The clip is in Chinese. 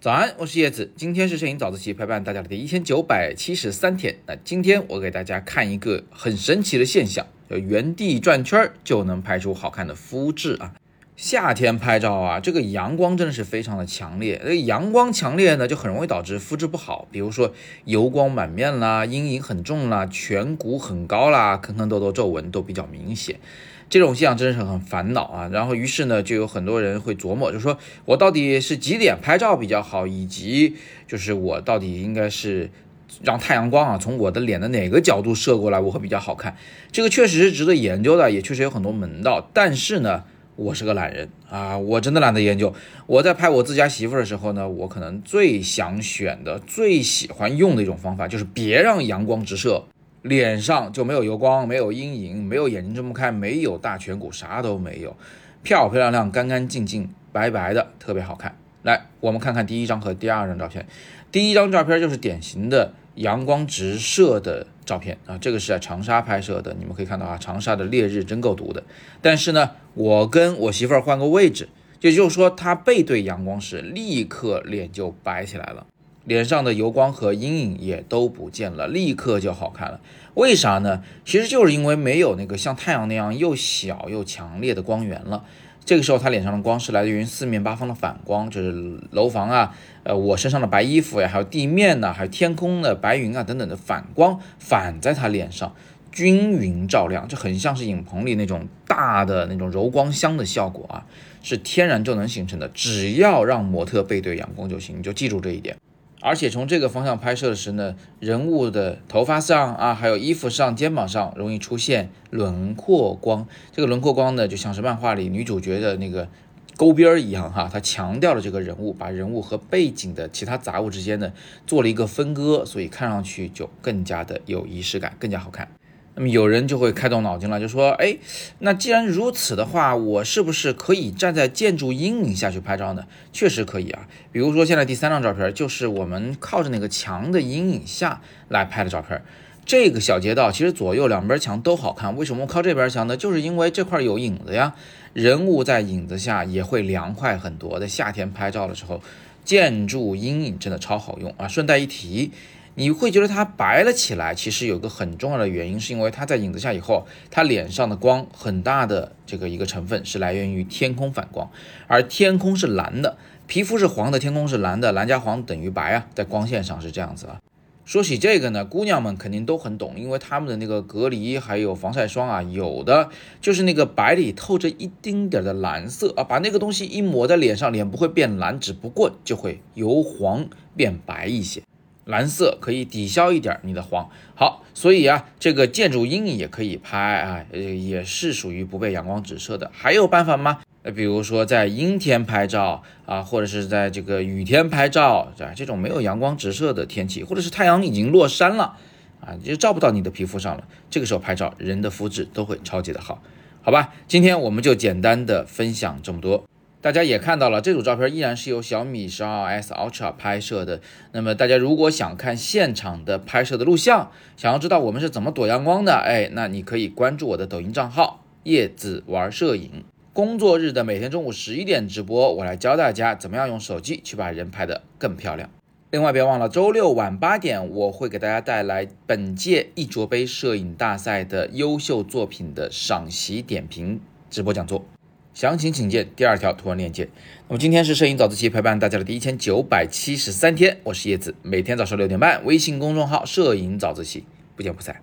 早安，我是叶子。今天是摄影早自习陪伴大家的第一千九百七十三天。那今天我给大家看一个很神奇的现象，叫原地转圈就能拍出好看的肤质啊。夏天拍照啊，这个阳光真的是非常的强烈。这个阳光强烈呢，就很容易导致肤质不好，比如说油光满面啦，阴影很重啦，颧骨很高啦，坑坑痘痘、皱纹都比较明显。这种现象真是很烦恼啊，然后于是呢，就有很多人会琢磨，就说我到底是几点拍照比较好，以及就是我到底应该是让太阳光啊从我的脸的哪个角度射过来，我会比较好看。这个确实是值得研究的，也确实有很多门道。但是呢，我是个懒人啊，我真的懒得研究。我在拍我自家媳妇的时候呢，我可能最想选的、最喜欢用的一种方法，就是别让阳光直射。脸上就没有油光，没有阴影，没有眼睛睁不开，没有大颧骨，啥都没有，漂漂亮亮，干干净净，白白的，特别好看。来，我们看看第一张和第二张照片。第一张照片就是典型的阳光直射的照片啊，这个是在长沙拍摄的。你们可以看到啊，长沙的烈日真够毒的。但是呢，我跟我媳妇儿换个位置，也就是说，她背对阳光时，立刻脸就白起来了。脸上的油光和阴影也都不见了，立刻就好看了。为啥呢？其实就是因为没有那个像太阳那样又小又强烈的光源了。这个时候，他脸上的光是来自于四面八方的反光，就是楼房啊，呃，我身上的白衣服呀，还有地面呢，还有天空的白云啊等等的反光，反在他脸上均匀照亮，就很像是影棚里那种大的那种柔光箱的效果啊，是天然就能形成的。只要让模特背对阳光就行，你就记住这一点。而且从这个方向拍摄的时呢，人物的头发上啊，还有衣服上、肩膀上容易出现轮廓光。这个轮廓光呢，就像是漫画里女主角的那个勾边儿一样哈，它强调了这个人物，把人物和背景的其他杂物之间呢做了一个分割，所以看上去就更加的有仪式感，更加好看。那么有人就会开动脑筋了，就说：哎，那既然如此的话，我是不是可以站在建筑阴影下去拍照呢？确实可以啊。比如说现在第三张照片，就是我们靠着那个墙的阴影下来拍的照片。这个小街道其实左右两边墙都好看，为什么靠这边墙呢？就是因为这块有影子呀。人物在影子下也会凉快很多。在夏天拍照的时候，建筑阴影真的超好用啊。顺带一提。你会觉得它白了起来，其实有个很重要的原因，是因为它在影子下以后，它脸上的光很大的这个一个成分是来源于天空反光，而天空是蓝的，皮肤是黄的，天空是蓝的，蓝加黄等于白啊，在光线上是这样子啊。说起这个呢，姑娘们肯定都很懂，因为他们的那个隔离还有防晒霜啊，有的就是那个白里透着一丁点的蓝色啊，把那个东西一抹在脸上，脸不会变蓝，只不过就会由黄变白一些。蓝色可以抵消一点你的黄，好，所以啊，这个建筑阴影也可以拍啊，也是属于不被阳光直射的。还有办法吗？呃，比如说在阴天拍照啊，或者是在这个雨天拍照，啊，这种没有阳光直射的天气，或者是太阳已经落山了啊，就照不到你的皮肤上了，这个时候拍照，人的肤质都会超级的好，好吧？今天我们就简单的分享这么多。大家也看到了，这组照片依然是由小米十二 S Ultra 拍摄的。那么大家如果想看现场的拍摄的录像，想要知道我们是怎么躲阳光的，哎，那你可以关注我的抖音账号叶子玩摄影。工作日的每天中午十一点直播，我来教大家怎么样用手机去把人拍得更漂亮。另外别忘了周六晚八点，我会给大家带来本届一卓杯摄影大赛的优秀作品的赏析点评直播讲座。详情请见第二条图文链接。那么今天是摄影早自习陪伴大家的第一千九百七十三天，我是叶子，每天早上六点半，微信公众号“摄影早自习”，不见不散。